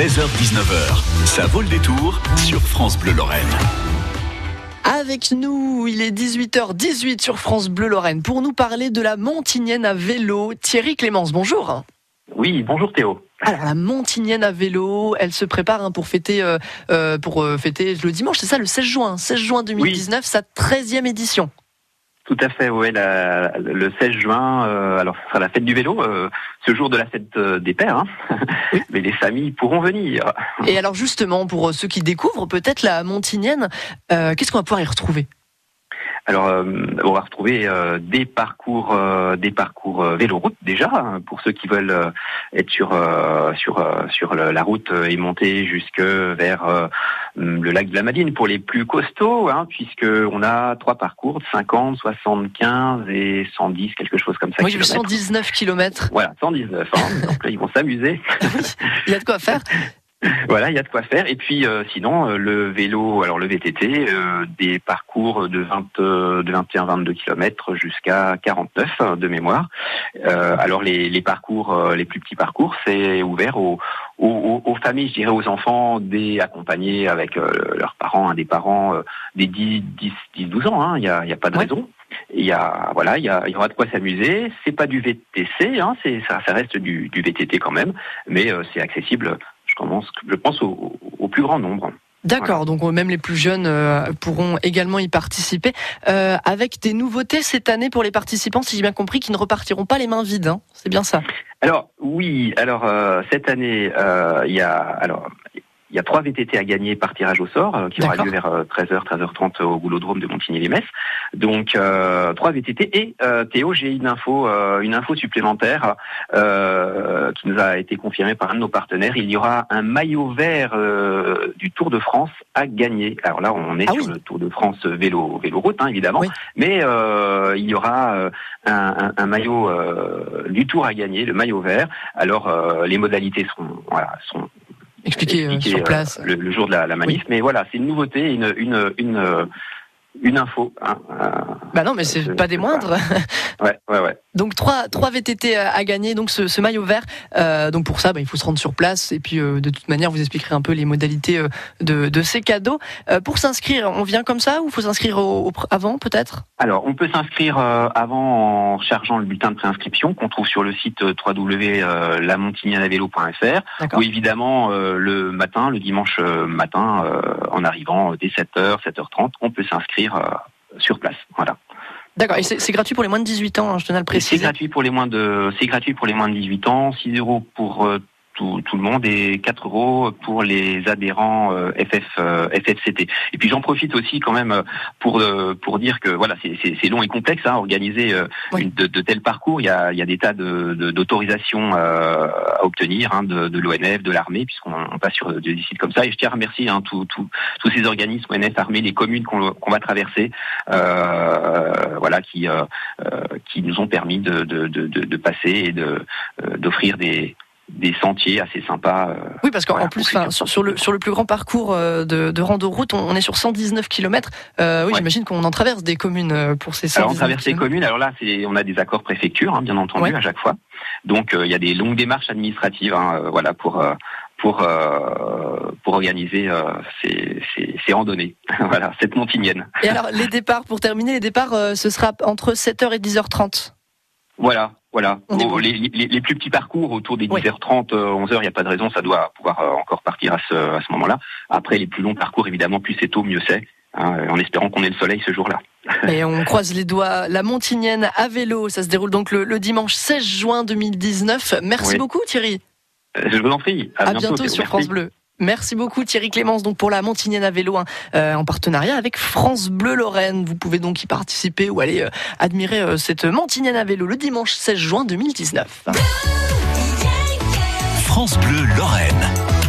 16h-19h, ça vaut le détour sur France Bleu Lorraine. Avec nous, il est 18h18 sur France Bleu Lorraine pour nous parler de la Montignienne à vélo. Thierry Clémence, bonjour. Oui, bonjour Théo. Alors la Montignienne à vélo, elle se prépare hein, pour fêter euh, euh, pour euh, fêter le dimanche, c'est ça, le 16 juin, 16 juin 2019, sa 13e édition. Tout à fait, la, le 16 juin, alors ce sera la fête du vélo, ce jour de la fête des pères, hein. mais les familles pourront venir. Et alors justement, pour ceux qui découvrent peut-être la Montignienne, qu'est-ce qu'on va pouvoir y retrouver? Alors, euh, on va retrouver euh, des parcours, euh, des parcours véloroute déjà hein, pour ceux qui veulent être sur sur sur la route et monter jusque vers le lac de la Madine pour les plus costauds, hein, puisque on a trois parcours de 50, 75 et 110, quelque chose comme ça. Oui, 119 km. Voilà, 119. Hein, donc là, ils vont s'amuser. Il y a de quoi faire. Voilà, il y a de quoi faire. Et puis euh, sinon, euh, le vélo, alors le VTT, euh, des parcours de 20, de 21, 22 km jusqu'à 49 de mémoire. alors les, les parcours, les plus petits parcours, c'est ouvert aux, aux, aux, familles, je dirais aux enfants, des accompagnés avec leurs parents, un des parents des 10, 10, 10, 12 ans. Hein, il n'y a, y a pas de raison. Il y a voilà, il y, a, il y aura de quoi s'amuser. C'est pas du VTC, hein, c'est ça, ça reste du, du VTT quand même, mais c'est accessible je pense, au, plus grand nombre. D'accord, donc même les plus jeunes euh, pourront également y participer, euh, avec des nouveautés cette année pour les participants, si j'ai bien compris, qui ne repartiront pas les mains vides. Hein. C'est bien ça? Alors oui, alors euh, cette année, il y a alors il y a trois VTT à gagner par tirage au sort, euh, qui aura lieu vers 13h, euh, 13h30 au Goulodrome de Montigny-les-Messes. Donc euh, trois VTT et Théo, j'ai une info, une info supplémentaire qui nous a été confirmée par un de nos partenaires. Il y aura un maillot vert du Tour de France à gagner. Alors là, on est ah sur le Tour de France vélo vélo route, hein, évidemment, mais il y aura un, un, maillot du Tour à gagner, le maillot vert. Alors les modalités seront voilà, sont expliquer, euh, sur place le, jour de la, manif. Mais voilà, c'est une nouveauté, une, une, une, une info. Hein, euh, bah non, mais c'est pas des moindres. Ouais, ouais, ouais. Donc trois, trois VTT à gagner, donc ce, ce maillot vert. Euh, donc pour ça, bah, il faut se rendre sur place et puis euh, de toute manière, vous expliquerez un peu les modalités euh, de, de, ces cadeaux. Euh, pour s'inscrire, on vient comme ça ou faut s'inscrire avant peut-être? Alors on peut s'inscrire avant en chargeant le bulletin de préinscription qu'on trouve sur le site www.lamontignalavelo.fr ou évidemment le matin, le dimanche matin, en arrivant dès 7h, 7h30, on peut s'inscrire sur place. Voilà. D'accord, et c'est gratuit pour les moins de 18 ans, hein, je tenais à le préciser. C'est gratuit pour les moins de, c'est gratuit pour les moins de 18 ans, 6 euros pour euh, tout, le monde et 4 euros pour les adhérents euh, FF, euh, FFCT. Et puis j'en profite aussi quand même pour pour dire que voilà c'est long et complexe hein, organiser de, de, tels parcours. Il y a, il y a des tas d'autorisations de, à obtenir hein, de, de l'ONF, de l'armée, puisqu'on passe sur des sites comme ça. Et je tiens à remercier hein, tous ces organismes ONF, armée, les communes qu'on va traverser, voilà qui qui nous ont permis de, de, de, de passer et de d'offrir des des sentiers assez sympas. Euh, oui, parce qu'en plus, sur, le, sur le plus grand parcours euh, de, de rando route, on, est sur 119 km. Euh, oui, j'imagine qu'on en traverse des communes pour ces 119 Alors, on traverse des communes. Alors là, on a des accords préfecture, hein, bien entendu, à chaque fois. Donc, il y a des longues démarches administratives, hein, voilà, pour pour pour organiser ces, ces, ces, randonnées. voilà, cette montignienne. Et alors, les départs, pour terminer, les départs, ce sera entre 7h et 10h30. Voilà, voilà. les, plus petits parcours autour des 10h30, 11h, il n'y a pas de raison, ça doit pouvoir euh, encore partir à ce, à ce moment-là. Après, les plus longs parcours, évidemment, plus c'est tôt, mieux c'est, hein, en espérant qu'on ait le soleil ce jour-là. Et on croise les doigts. La Montignienne à vélo, ça se déroule donc le, dimanche 16 juin 2019. Merci beaucoup Thierry. Euh, je vous en prie. À, bientôt, sur France Bleu. Merci beaucoup Thierry Clémence donc pour la Montignienne à vélo hein, euh, en partenariat avec France Bleu Lorraine. Vous pouvez donc y participer ou aller euh, admirer euh, cette Montignienne à vélo le dimanche 16 juin 2019. France Bleu Lorraine.